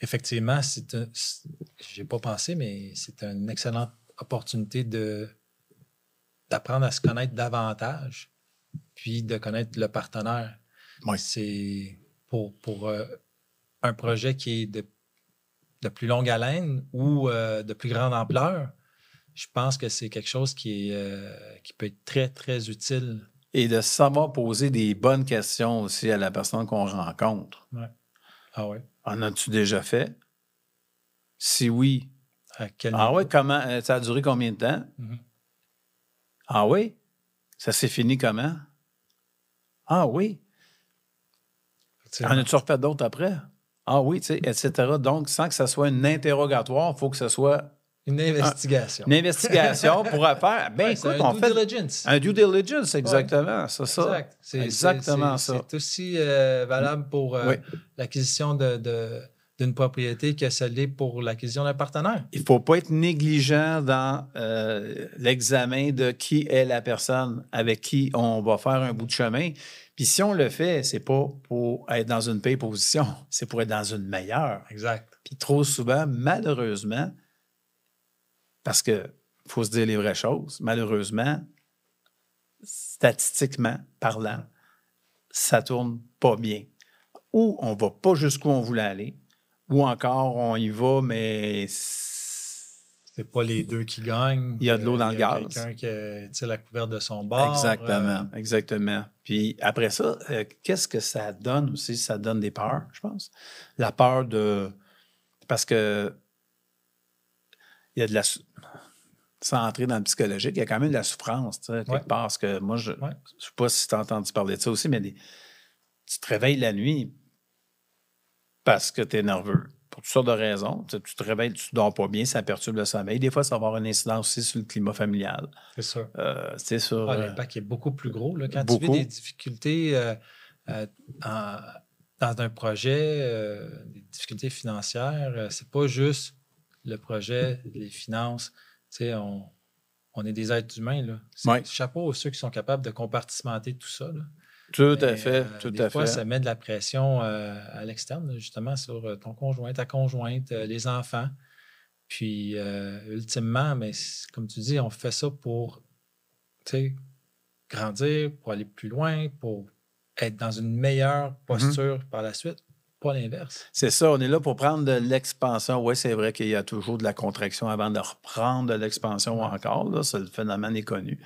Effectivement, c'est un. c'est- J'ai pas pensé, mais c'est une excellente opportunité de d'apprendre à se connaître davantage, puis de connaître le partenaire. Oui. C'est pour, pour euh, un projet qui est de, de plus longue haleine ou euh, de plus grande ampleur. Je pense que c'est quelque chose qui, est, euh, qui peut être très, très utile. Et de savoir poser des bonnes questions aussi à la personne qu'on rencontre. Ah ouais. En as-tu déjà fait? Si oui, À quel ah ouais, comment, euh, ça a duré combien de temps? Mhm. Ah oui? Ça s'est fini comment? Ah oui? En as-tu refait d'autres après? Ah oui, tu sais, etc. Donc, sans que ça soit un interrogatoire, il faut que ce soit Une investigation. une investigation pour faire. Ben Ouais, c'est écoute, un on due fait diligence. un due diligence, exactement. C'est ça. Exact. C'est- Exactement c'est- ça. C'est aussi euh, valable pour euh, Oui. l'acquisition de, de- d'une propriété que l'est pour l'acquisition d'un partenaire. Il ne faut pas être négligent dans euh, l'examen de qui est la personne avec qui on va faire un bout de chemin. Puis si on le fait, c'est pas pour être dans une paix position, c'est pour être dans une meilleure. Exact. Puis trop souvent, malheureusement, parce que faut se dire les vraies choses, malheureusement, statistiquement parlant, ça tourne pas bien. Ou on va pas jusqu'où on voulait aller, ou encore on y va, mais C'est pas les deux qui gagnent. Il y a de l'eau dans Euh, le il y a gaz. Quelqu'un qui tu sais, la couverte de son bord. Exactement, euh, exactement. Puis après ça, euh, qu'est-ce que ça donne aussi? Ça donne des peurs, je pense. La peur de... Parce que il y a de la... Sans entrer dans le psychologique, il y a quand même de la souffrance, tu sais, quelque Ouais. part. Parce que moi, je ne Ouais. sais pas si tu as entendu parler de ça aussi, mais des- tu te réveilles la nuit parce que tu es nerveux. Pour toutes sortes de raisons. Tu, te réveilles, tu ne dors pas bien, ça perturbe le sommeil. Des fois, ça va avoir une incidence aussi sur le climat familial. c'est sûr. Euh, c'est sur... Ah, euh, L'impact est beaucoup plus gros. Là. Quand tu vis des difficultés euh, euh, en- dans un projet, des difficultés financières, c'est pas juste le projet, les finances. Tu sais, on, on est des êtres humains. Là. Ouais. Chapeau à ceux qui sont capables de compartimenter tout ça. là. Tout à fait, euh, tout des à fois, fait. ça met de la pression euh, à l'externe, justement, sur euh, ton conjoint, ta conjointe, euh, les enfants. Puis, ultimement, mais comme tu dis, on fait ça pour grandir, pour aller plus loin, pour être dans une meilleure posture par la suite. Pas l'inverse. C'est ça, on est là pour prendre de l'expansion. Oui, c'est vrai qu'il y a toujours de la contraction avant de reprendre de l'expansion encore. Là, le phénomène est connu.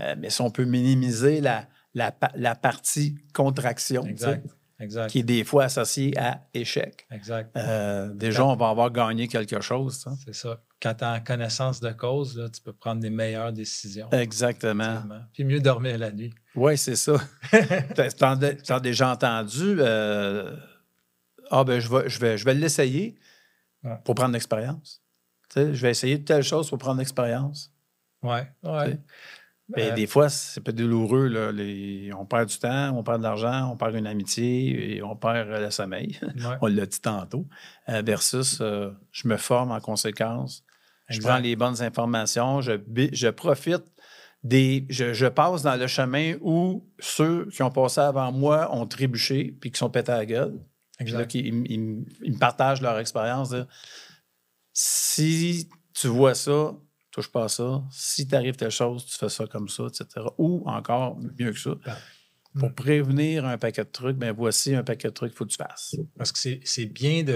Euh, mais si on peut minimiser la, la, pa- la partie contraction, tu Exact. Exact. qui est des fois associée à échec, Exact. euh, déjà, on va avoir gagné quelque chose. C'est ça. Quand tu as connaissance de cause, là, tu peux prendre des meilleures décisions. Exactement. Puis mieux dormir la nuit. Oui, c'est ça. T'en as déjà entendu. euh, ah, ben, je vais, je vais, je vais l'essayer Ouais. pour prendre l'expérience. Je vais essayer de telle chose pour prendre l'expérience. Ouais. ouais. Mais Euh, des fois, c'est pas douloureux. Là. Les- on perd du temps, on perd de l'argent, on perd une amitié et on perd euh, le sommeil. ouais. on l'a dit tantôt. Euh, versus, euh, je me forme en conséquence. Je prends les bonnes informations, je, je profite des. Je, je passe dans le chemin où ceux qui ont passé avant moi ont trébuché puis qui sont pétés à la gueule. Puis là, ils, ils- ils me partagent leur expérience. Si tu vois ça, touche pas à ça. Si t'arrive telle chose, tu fais ça comme ça, etc. Ou encore, mieux que ça, Ben, pour prévenir un paquet de trucs, ben voici un paquet de trucs qu'il faut que tu fasses. Parce que c'est bien de,